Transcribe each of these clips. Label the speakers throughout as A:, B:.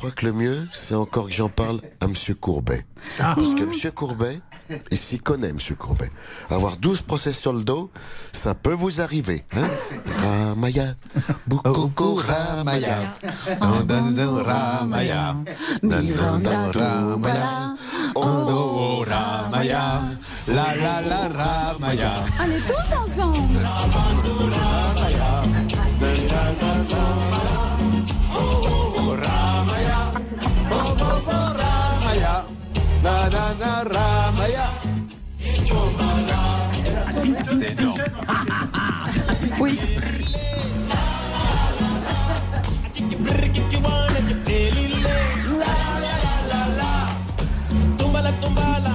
A: crois que le mieux, c'est encore que j'en parle à Monsieur Courbet. Parce que Monsieur Courbet, il s'y connaît, Monsieur Courbet. Avoir 12 procès sur le dos, ça peut vous arriver. Hein? Ramaya, beaucoup Ramaya.
B: Ramaya, Miranda, Ramaya, Ondo, Ramaya, la la la Ramaya.
C: Allez, tous ensemble
B: banana rama ya. Uy.
C: Tumbala, tumbala.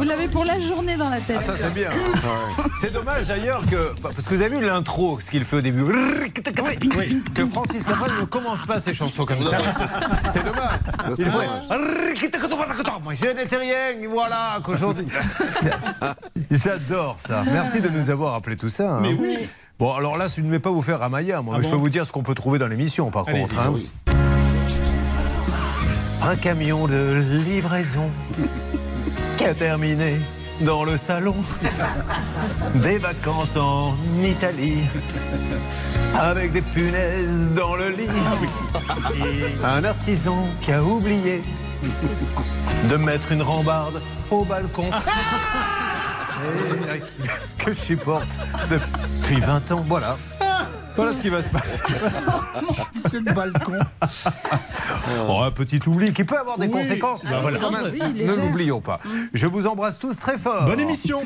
C: Vous l'avez pour la journée dans la tête.
D: Ah, ça c'est bien. C'est dommage d'ailleurs que. Parce que vous avez vu l'intro, ce qu'il fait au début. Que Francis Cabrel ne commence pas ses chansons comme ça. C'est dommage. Il
A: c'est
D: fait. Moi je n'étais rien, voilà, qu'aujourd'hui. J'adore ça. Merci de nous avoir appelé tout ça. hein. Bon, alors là, je ne vais pas vous faire Ramaya, moi, mais je peux vous dire ce qu'on peut trouver dans l'émission, par contre. hein.
A: oui.
D: Un camion de livraison qui a terminé dans le salon. Des vacances en Italie avec des punaises dans le lit. Un artisan qui a oublié de mettre une rambarde au balcon. Et que je supporte depuis 20 ans. Voilà. Voilà ce qui va se passer.
E: Sur le balcon.
D: Oh, un petit oubli qui peut avoir des
E: Oui.
D: conséquences.
E: Bah, voilà.
C: Il est
D: ne l'oublions pas. Je vous embrasse tous très fort.
E: Bonne émission.